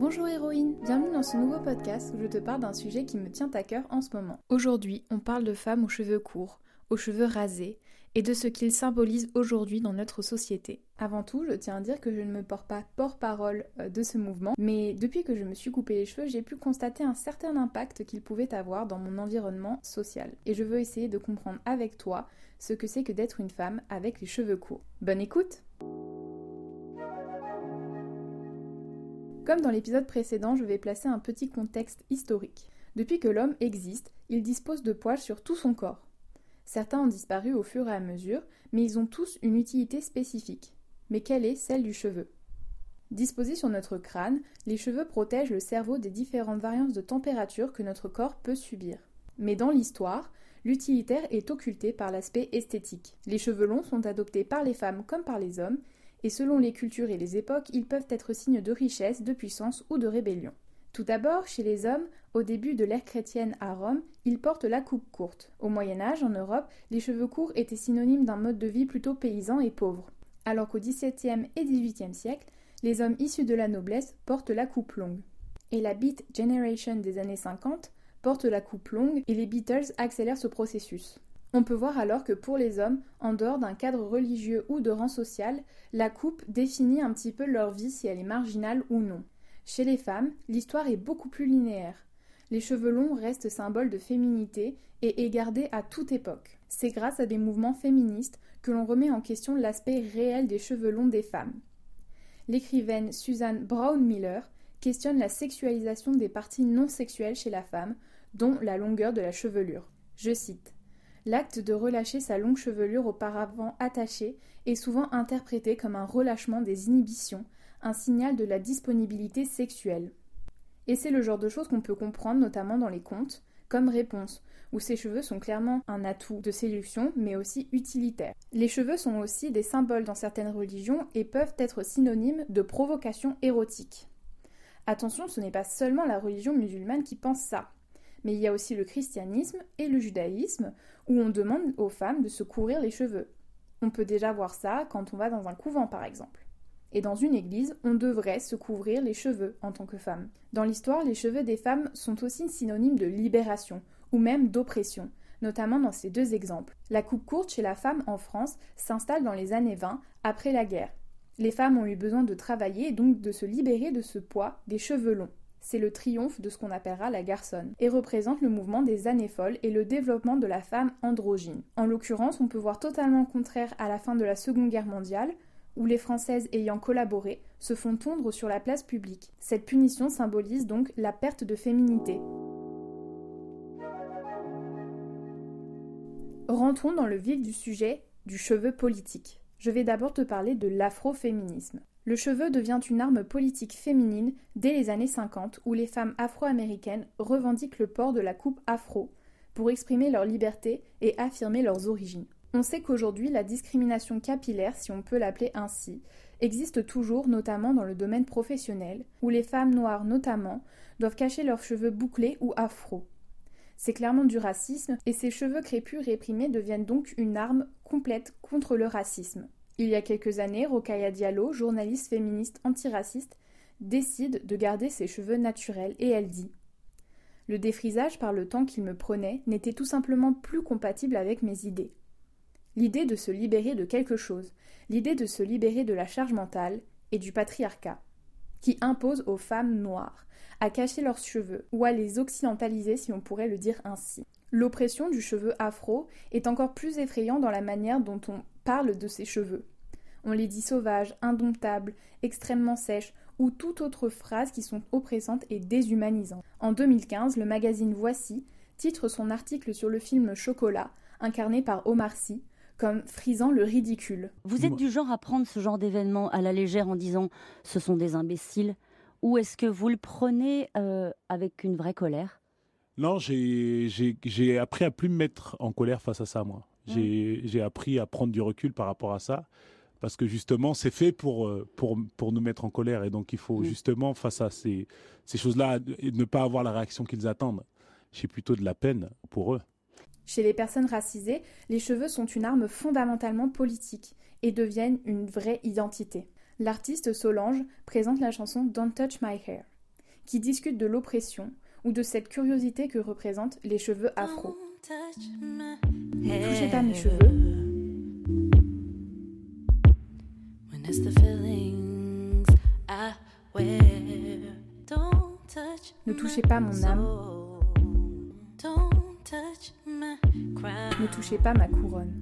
Bonjour héroïne, bienvenue dans ce nouveau podcast où je te parle d'un sujet qui me tient à cœur en ce moment. Aujourd'hui, on parle de femmes aux cheveux courts, aux cheveux rasés, et de ce qu'ils symbolisent aujourd'hui dans notre société. Avant tout, je tiens à dire que je ne me porte pas porte-parole euh, de ce mouvement, mais depuis que je me suis coupé les cheveux, j'ai pu constater un certain impact qu'il pouvait avoir dans mon environnement social. Et je veux essayer de comprendre avec toi ce que c'est que d'être une femme avec les cheveux courts. Bonne écoute Comme dans l'épisode précédent, je vais placer un petit contexte historique. Depuis que l'homme existe, il dispose de poils sur tout son corps. Certains ont disparu au fur et à mesure, mais ils ont tous une utilité spécifique. Mais quelle est celle du cheveu? Disposés sur notre crâne, les cheveux protègent le cerveau des différentes variances de température que notre corps peut subir. Mais dans l'histoire, l'utilitaire est occulté par l'aspect esthétique. Les cheveux longs sont adoptés par les femmes comme par les hommes, et selon les cultures et les époques, ils peuvent être signes de richesse, de puissance ou de rébellion. Tout d'abord, chez les hommes, au début de l'ère chrétienne à Rome, ils portent la coupe courte. Au Moyen Âge, en Europe, les cheveux courts étaient synonymes d'un mode de vie plutôt paysan et pauvre. Alors qu'au XVIIe et XVIIIe siècle, les hommes issus de la noblesse portent la coupe longue. Et la Beat Generation des années 50 porte la coupe longue et les Beatles accélèrent ce processus. On peut voir alors que pour les hommes, en dehors d'un cadre religieux ou de rang social, la coupe définit un petit peu leur vie si elle est marginale ou non. Chez les femmes, l'histoire est beaucoup plus linéaire. Les cheveux longs restent symboles de féminité et est gardé à toute époque. C'est grâce à des mouvements féministes que l'on remet en question l'aspect réel des cheveux longs des femmes. L'écrivaine Suzanne Brown Miller questionne la sexualisation des parties non sexuelles chez la femme, dont la longueur de la chevelure. Je cite L'acte de relâcher sa longue chevelure auparavant attachée est souvent interprété comme un relâchement des inhibitions, un signal de la disponibilité sexuelle. Et c'est le genre de choses qu'on peut comprendre notamment dans les contes, comme réponse, où ces cheveux sont clairement un atout de séduction, mais aussi utilitaire. Les cheveux sont aussi des symboles dans certaines religions et peuvent être synonymes de provocation érotique. Attention, ce n'est pas seulement la religion musulmane qui pense ça, mais il y a aussi le christianisme et le judaïsme, où on demande aux femmes de se couvrir les cheveux. On peut déjà voir ça quand on va dans un couvent par exemple. Et dans une église, on devrait se couvrir les cheveux en tant que femme. Dans l'histoire, les cheveux des femmes sont aussi synonymes de libération, ou même d'oppression, notamment dans ces deux exemples. La coupe courte chez la femme en France s'installe dans les années 20, après la guerre. Les femmes ont eu besoin de travailler et donc de se libérer de ce poids des cheveux longs. C'est le triomphe de ce qu'on appellera la garçonne, et représente le mouvement des années folles et le développement de la femme androgyne. En l'occurrence, on peut voir totalement contraire à la fin de la Seconde Guerre mondiale, où les Françaises ayant collaboré se font tondre sur la place publique. Cette punition symbolise donc la perte de féminité. Rentrons dans le vif du sujet du cheveu politique. Je vais d'abord te parler de l'afroféminisme. Le cheveu devient une arme politique féminine dès les années 50 où les femmes afro-américaines revendiquent le port de la coupe afro pour exprimer leur liberté et affirmer leurs origines. On sait qu'aujourd'hui, la discrimination capillaire, si on peut l'appeler ainsi, existe toujours, notamment dans le domaine professionnel, où les femmes noires notamment doivent cacher leurs cheveux bouclés ou afro. C'est clairement du racisme, et ces cheveux crépus réprimés deviennent donc une arme complète contre le racisme. Il y a quelques années, Rokaya Diallo, journaliste féministe antiraciste, décide de garder ses cheveux naturels et elle dit Le défrisage par le temps qu'il me prenait n'était tout simplement plus compatible avec mes idées. L'idée de se libérer de quelque chose, l'idée de se libérer de la charge mentale et du patriarcat, qui impose aux femmes noires à cacher leurs cheveux ou à les occidentaliser si on pourrait le dire ainsi. L'oppression du cheveu afro est encore plus effrayante dans la manière dont on parle de ces cheveux. On les dit sauvages, indomptables, extrêmement sèches ou toute autre phrase qui sont oppressantes et déshumanisantes. En 2015, le magazine Voici titre son article sur le film Chocolat, incarné par Omar Sy, comme frisant le ridicule. Vous êtes du genre à prendre ce genre d'événement à la légère en disant ce sont des imbéciles ou est-ce que vous le prenez euh, avec une vraie colère? Non, j'ai appris à plus me mettre en colère face à ça, moi. J'ai appris à prendre du recul par rapport à ça. Parce que justement, c'est fait pour, euh, pour, pour nous mettre en colère. Et donc, il faut justement, face à ces, ces choses-là, ne pas avoir la réaction qu'ils attendent. J'ai plutôt de la peine pour eux. Chez les personnes racisées, les cheveux sont une arme fondamentalement politique et deviennent une vraie identité. L'artiste Solange présente la chanson Don't Touch My Hair. qui discutent de l'oppression ou de cette curiosité que représentent les cheveux afro. Ne touchez pas mes cheveux. Ne touchez pas mon âme. Ne touchez pas ma couronne.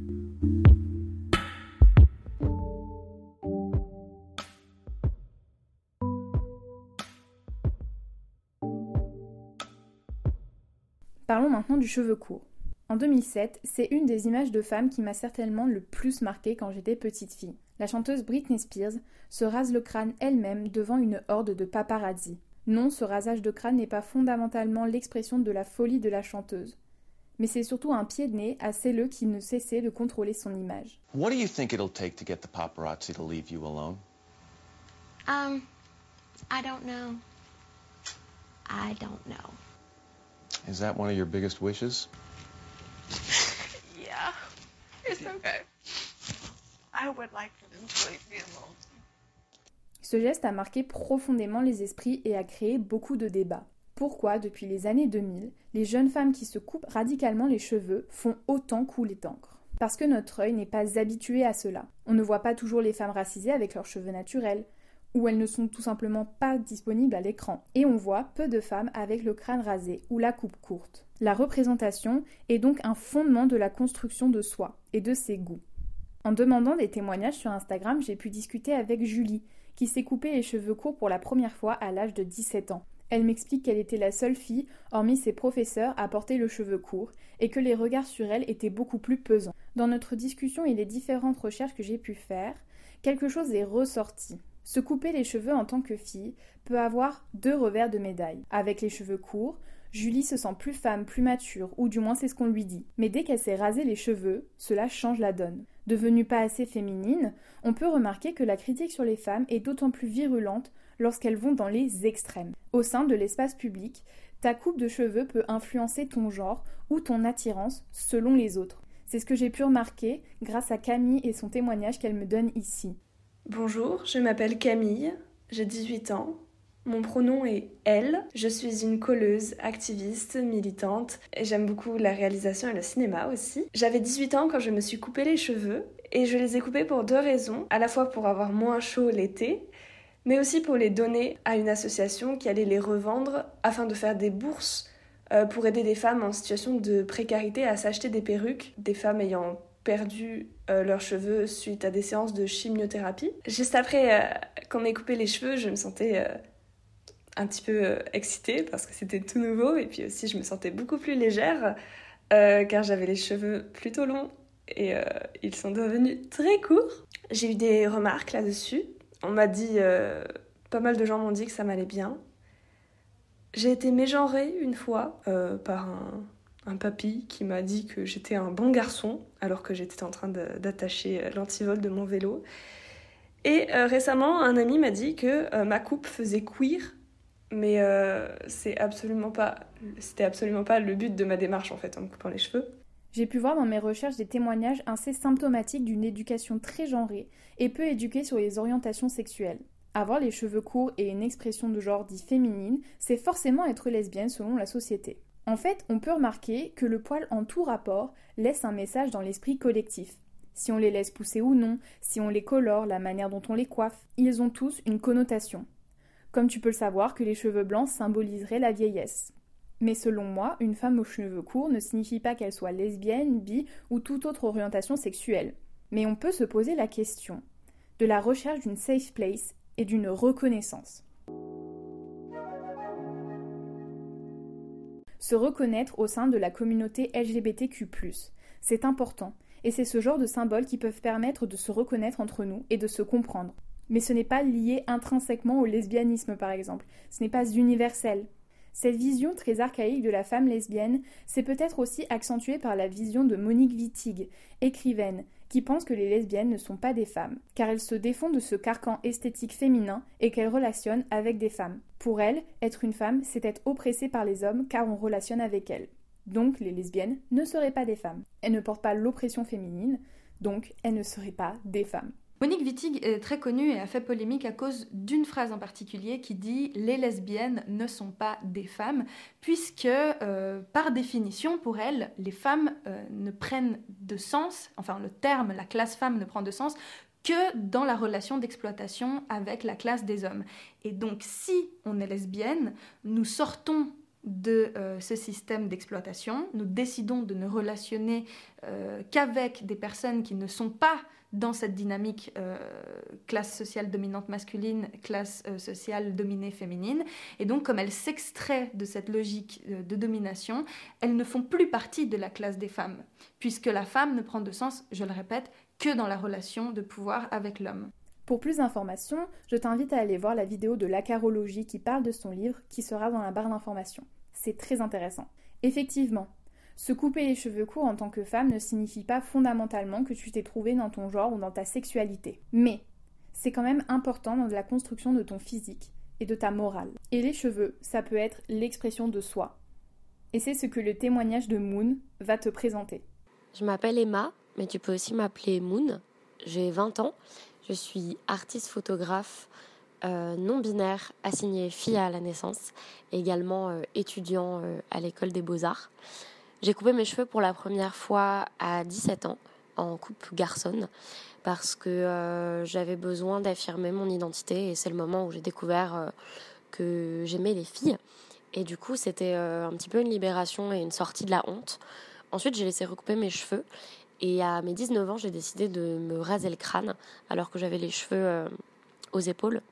Parlons maintenant du cheveu court. En 2007, c'est une des images de femme qui m'a certainement le plus marquée quand j'étais petite fille. La chanteuse Britney Spears se rase le crâne elle-même devant une horde de paparazzi. Non, ce rasage de crâne n'est pas fondamentalement l'expression de la folie de la chanteuse, mais c'est surtout un pied de nez à celles qui ne cessaient de contrôler son image. What do you think it'll take to get the paparazzi to leave you alone? Um, I don't know. I don't know. Is that one of your biggest wishes? yeah, it's okay. Ce geste a marqué profondément les esprits et a créé beaucoup de débats. Pourquoi, depuis les années 2000, les jeunes femmes qui se coupent radicalement les cheveux font autant couler d'encre Parce que notre œil n'est pas habitué à cela. On ne voit pas toujours les femmes racisées avec leurs cheveux naturels, ou elles ne sont tout simplement pas disponibles à l'écran. Et on voit peu de femmes avec le crâne rasé ou la coupe courte. La représentation est donc un fondement de la construction de soi et de ses goûts. En demandant des témoignages sur Instagram, j'ai pu discuter avec Julie, qui s'est coupé les cheveux courts pour la première fois à l'âge de 17 ans. Elle m'explique qu'elle était la seule fille, hormis ses professeurs, à porter le cheveu court, et que les regards sur elle étaient beaucoup plus pesants. Dans notre discussion et les différentes recherches que j'ai pu faire, quelque chose est ressorti. Se couper les cheveux en tant que fille peut avoir deux revers de médaille. Avec les cheveux courts, Julie se sent plus femme, plus mature, ou du moins c'est ce qu'on lui dit. Mais dès qu'elle s'est rasé les cheveux, cela change la donne. Devenue pas assez féminine, on peut remarquer que la critique sur les femmes est d'autant plus virulente lorsqu'elles vont dans les extrêmes. Au sein de l'espace public, ta coupe de cheveux peut influencer ton genre ou ton attirance selon les autres. C'est ce que j'ai pu remarquer grâce à Camille et son témoignage qu'elle me donne ici. Bonjour, je m'appelle Camille, j'ai 18 ans. Mon pronom est elle. Je suis une colleuse, activiste, militante j'aime beaucoup la réalisation et le cinéma aussi. J'avais 18 ans quand je me suis coupé les cheveux et je les ai coupés pour deux raisons. À la fois pour avoir moins chaud l'été, mais aussi pour les donner à une association qui allait les revendre afin de faire des bourses euh, pour aider des femmes en situation de précarité à s'acheter des perruques, des femmes ayant perdu euh, leurs cheveux suite à des séances de chimiothérapie. Juste après euh, qu'on m'ait coupé les cheveux, je me sentais un petit peu excitée parce que c'était tout nouveau et puis aussi je me sentais beaucoup plus légère car j'avais les cheveux plutôt longs et ils sont devenus très courts. J'ai eu des remarques là-dessus. On m'a dit, pas mal de gens m'ont dit que ça m'allait bien. J'ai été mégenrée une fois par un, papy qui m'a dit que j'étais un bon garçon alors que j'étais en train d'attacher euh, l'antivol de mon vélo. Et euh, récemment, un ami m'a dit que euh, ma coupe faisait queer, mais c'est absolument pas, c'était absolument pas le but de ma démarche en fait en me coupant les cheveux. J'ai pu voir dans mes recherches des témoignages assez symptomatiques d'une éducation très genrée et peu éduquée sur les orientations sexuelles. Avoir les cheveux courts et une expression de genre dit féminine, c'est forcément être lesbienne selon la société. En fait, on peut remarquer que le poil en tout rapport laisse un message dans l'esprit collectif. Si on les laisse pousser ou non, si on les colore, la manière dont on les coiffe, ils ont tous une connotation. Comme tu peux le savoir que les cheveux blancs symboliseraient la vieillesse. Mais selon moi, une femme aux cheveux courts ne signifie pas qu'elle soit lesbienne, bi ou toute autre orientation sexuelle. Mais on peut se poser la question de la recherche d'une safe place et d'une reconnaissance. se reconnaître au sein de la communauté LGBTQ. C'est important, et c'est ce genre de symboles qui peuvent permettre de se reconnaître entre nous et de se comprendre. Mais ce n'est pas lié intrinsèquement au lesbianisme, par exemple. Ce n'est pas universel. Cette vision très archaïque de la femme lesbienne s'est peut-être aussi accentuée par la vision de Monique Wittig, écrivaine, qui pense que les lesbiennes ne sont pas des femmes, car elles se défont de ce carcan esthétique féminin et qu'elles relationnent avec des femmes. Pour elle, être une femme, c'est être oppressée par les hommes car on relationne avec elles. Donc les lesbiennes ne seraient pas des femmes. Elles ne portent pas l'oppression féminine, donc elles ne seraient pas des femmes. Monique Wittig est très connue et a fait polémique à cause d'une phrase en particulier qui dit Les lesbiennes ne sont pas des femmes, puisque euh, par définition, pour elle, les femmes euh, ne prennent de sens, enfin le terme, la classe femme ne prend de sens que dans la relation d'exploitation avec la classe des hommes. Et donc si on est lesbienne, nous sortons de euh, ce système d'exploitation, nous décidons de ne relationner qu'avec des personnes qui ne sont pas dans cette dynamique euh, classe sociale dominante masculine, classe euh, sociale dominée féminine. Et donc, comme elles s'extraient de cette logique euh, de domination, elles ne font plus partie de la classe des femmes, puisque la femme ne prend de sens, je le répète, que dans la relation de pouvoir avec l'homme. Pour plus d'informations, je t'invite à aller voir la vidéo de l'acarologie qui parle de son livre qui sera dans la barre d'informations. C'est très intéressant. Effectivement, se couper les cheveux courts en tant que femme ne signifie pas fondamentalement que tu t'es trouvé dans ton genre ou dans ta sexualité. Mais c'est quand même important dans la construction de ton physique et de ta morale. Et les cheveux, ça peut être l'expression de soi. Et c'est ce que le témoignage de Moon va te présenter. Je m'appelle Emma, mais tu peux aussi m'appeler Moon. J'ai 20 ans. Je suis artiste photographe euh, non binaire, assigné fille à la naissance, également euh, étudiant euh, à l'école des beaux-arts. J'ai coupé mes cheveux pour la première fois à 17 ans, en coupe garçonne, parce que euh, j'avais besoin d'affirmer mon identité et c'est le moment où j'ai découvert euh, que j'aimais les filles. Et du coup, c'était euh, un petit peu une libération et une sortie de la honte. Ensuite, j'ai laissé recouper mes cheveux et à mes 19 ans, j'ai décidé de me raser le crâne alors que j'avais les cheveux aux épaules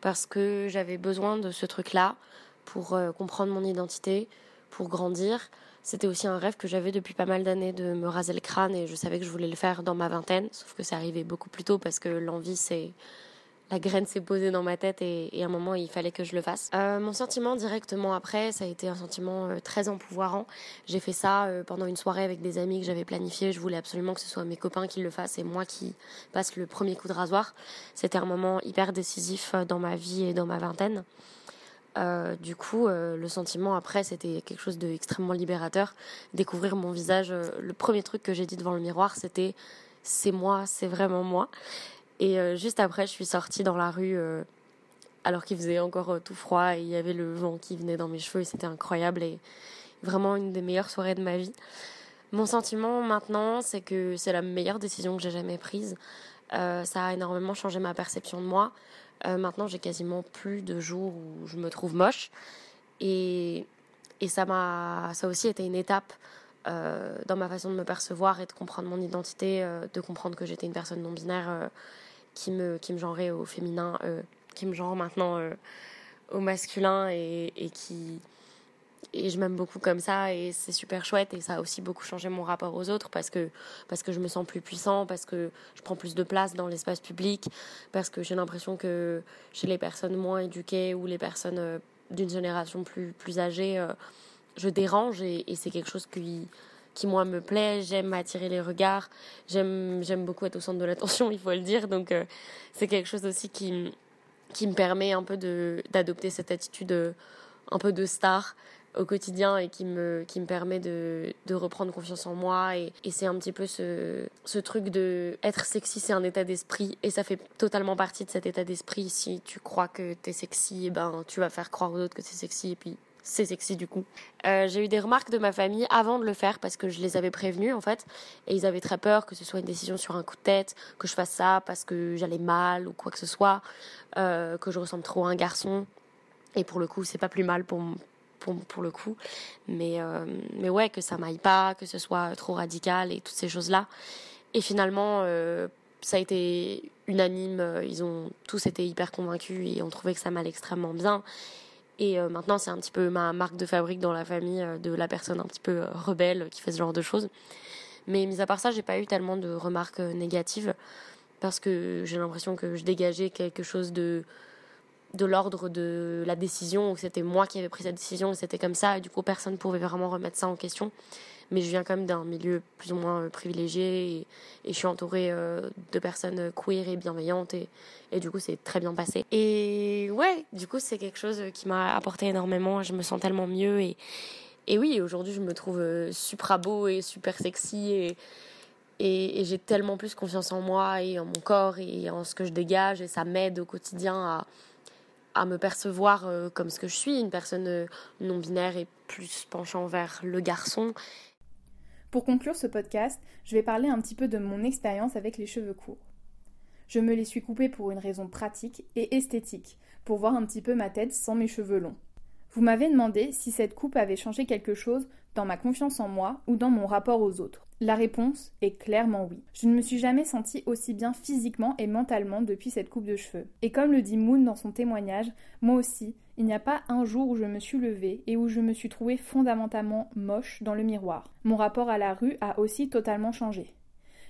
parce que j'avais besoin de ce truc-là pour comprendre mon identité, pour grandir c'était aussi un rêve que j'avais depuis pas mal d'années de me raser le crâne et je savais que je voulais le faire dans ma vingtaine, sauf que c'est arrivé beaucoup plus tôt parce que l'envie c'est la graine s'est posée dans ma tête et, à un moment il fallait que je le fasse. Euh, mon sentiment directement après, ça a été un sentiment euh, très empouvoirant. J'ai fait ça euh, pendant une soirée avec des amis que j'avais planifié. Je voulais absolument que ce soit mes copains qui le fassent et moi qui passe le premier coup de rasoir. C'était un moment hyper décisif dans ma vie et dans ma vingtaine. Euh, du coup, euh, le sentiment après, c'était quelque chose d'extrêmement libérateur. Découvrir mon visage, euh, le premier truc que j'ai dit devant le miroir, c'était c'est moi, c'est vraiment moi. Et juste après, je suis sortie dans la rue alors qu'il faisait encore tout froid et il y avait le vent qui venait dans mes cheveux et c'était incroyable et vraiment une des meilleures soirées de ma vie. Mon sentiment maintenant, c'est que c'est la meilleure décision que j'ai jamais prise. ça a énormément changé ma perception de moi. Euh, maintenant, j'ai quasiment plus de jours où je me trouve moche. Et, et ça m'a, ça aussi été une étape euh, dans ma façon de me percevoir et de comprendre mon identité, euh, de comprendre que j'étais une personne non binaire qui me, qui me genrait au féminin, qui me genre maintenant au masculin et, et qui, et je m'aime beaucoup comme ça et c'est super chouette et ça a aussi beaucoup changé mon rapport aux autres parce que parce que je me sens plus puissant parce que je prends plus de place dans l'espace public parce que j'ai l'impression que chez les personnes moins éduquées ou les personnes euh, d'une génération plus plus âgée euh, je dérange et, c'est quelque chose qui qui moi me plaît. J'aime attirer les regards. J'aime j'aime beaucoup être au centre de l'attention il faut le dire. Donc euh, c'est quelque chose aussi qui qui me permet un peu de d'adopter cette attitude un peu de star au quotidien et qui me, qui me permet de, de reprendre confiance en moi. Et, c'est un petit peu ce, ce truc de être sexy, c'est un état d'esprit. Et ça fait totalement partie de cet état d'esprit. Si tu crois que t'es sexy, eh ben, tu vas faire croire aux autres que c'est sexy. Et puis, c'est sexy du coup. Euh, j'ai eu des remarques de ma famille avant de le faire parce que je les avais prévenus en fait et ils avaient très peur que ce soit une décision sur un coup de tête, que je fasse ça parce que j'allais mal ou quoi que ce soit, euh, que je ressemble trop à un garçon. Et pour le coup, c'est pas plus mal pour, pour, le coup. Mais, euh, mais ouais, que ça m'aille pas, que ce soit trop radical et toutes ces choses-là. Et finalement, euh, ça a été unanime. Ils ont tous été hyper convaincus et ont trouvé que ça m'allait extrêmement bien. Et euh, maintenant, c'est un petit peu ma marque de fabrique dans la famille de la personne un petit peu rebelle qui fait ce genre de choses. Mais mis à part ça, j'ai pas eu tellement de remarques négatives parce que j'ai l'impression que je dégageais quelque chose de de l'ordre de la décision, où c'était moi qui avais pris cette décision, c'était comme ça, et du coup personne ne pouvait vraiment remettre ça en question. Mais je viens quand même d'un milieu plus ou moins euh, privilégié, et, je suis entourée euh, de personnes queer et bienveillantes, et, et du coup c'est très bien passé. Et ouais, du coup c'est quelque chose qui m'a apporté énormément, je me sens tellement mieux, et, oui, aujourd'hui je me trouve euh, super beau et super sexy, et Et, j'ai tellement plus confiance en moi et en mon corps et en ce que je dégage. Et ça m'aide au quotidien à, à me percevoir euh, comme ce que je suis, une personne euh, non binaire et plus penchant vers le garçon. Pour conclure ce podcast, je vais parler un petit peu de mon expérience avec les cheveux courts. Je me les suis coupés pour une raison pratique et esthétique, pour voir un petit peu ma tête sans mes cheveux longs. Vous m'avez demandé si cette coupe avait changé quelque chose dans ma confiance en moi ou dans mon rapport aux autres. La réponse est clairement oui. Je ne me suis jamais sentie aussi bien physiquement et mentalement depuis cette coupe de cheveux. Et comme le dit Moon dans son témoignage, moi aussi, il n'y a pas un jour où je me suis levée et où je me suis trouvée fondamentalement moche dans le miroir. Mon rapport à la rue a aussi totalement changé.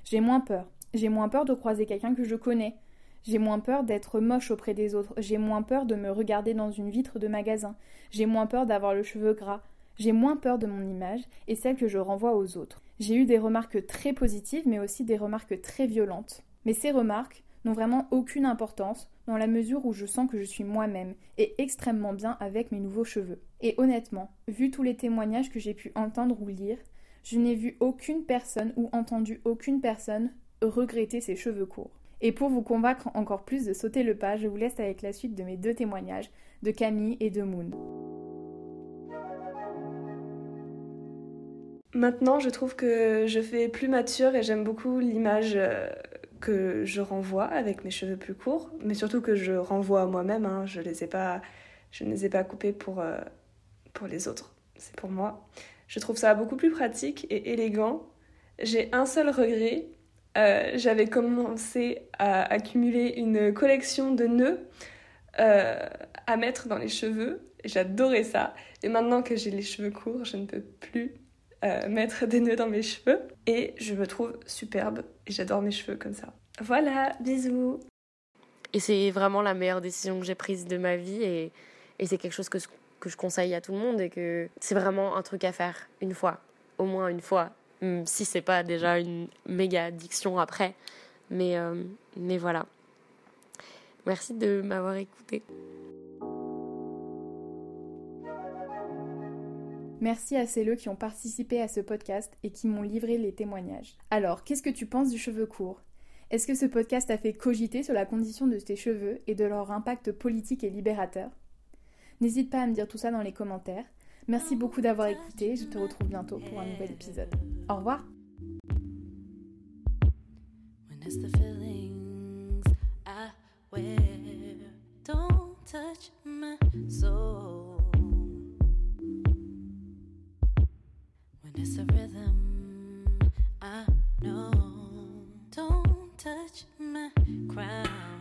J'ai moins peur. J'ai moins peur de croiser quelqu'un que je connais. J'ai moins peur d'être moche auprès des autres. J'ai moins peur de me regarder dans une vitre de magasin. J'ai moins peur d'avoir le cheveu gras. J'ai moins peur de mon image et celle que je renvoie aux autres. J'ai eu des remarques très positives mais aussi des remarques très violentes. Mais ces remarques n'ont vraiment aucune importance dans la mesure où je sens que je suis moi-même et extrêmement bien avec mes nouveaux cheveux. Et honnêtement, vu tous les témoignages que j'ai pu entendre ou lire, je n'ai vu aucune personne ou entendu aucune personne regretter ses cheveux courts. Et pour vous convaincre encore plus de sauter le pas, je vous laisse avec la suite de mes deux témoignages de Camille et de Moon. Maintenant, je trouve que je fais plus mature et j'aime beaucoup l'image euh, que je renvoie avec mes cheveux plus courts, mais surtout que je renvoie à moi-même. Hein. Je les ai pas, je ne les ai pas coupés pour, euh, pour les autres. C'est pour moi. Je trouve ça beaucoup plus pratique et élégant. J'ai un seul regret. Euh, j'avais commencé à accumuler une collection de nœuds à mettre dans les cheveux. J'adorais ça. Et maintenant que j'ai les cheveux courts, je ne peux plus euh, mettre des nœuds dans mes cheveux. Et je me trouve superbe et j'adore mes cheveux comme ça. Voilà, bisous. Et c'est vraiment la meilleure décision que j'ai prise de ma vie et, et c'est quelque chose que, que je conseille à tout le monde et que c'est vraiment un truc à faire une fois, au moins une fois, si c'est pas déjà une méga addiction après. Mais, euh, mais voilà. Merci de m'avoir écouté. Merci à celles qui ont participé à ce podcast et qui m'ont livré les témoignages. Alors, qu'est-ce que tu penses du cheveu court? Est-ce que ce podcast a fait cogiter sur la condition de tes cheveux et de leur impact politique et libérateur? N'hésite pas à me dire tout ça dans les commentaires. Merci beaucoup d'avoir écouté, je te retrouve bientôt pour un nouvel épisode. Au revoir It's a rhythm I know. Don't touch my crown.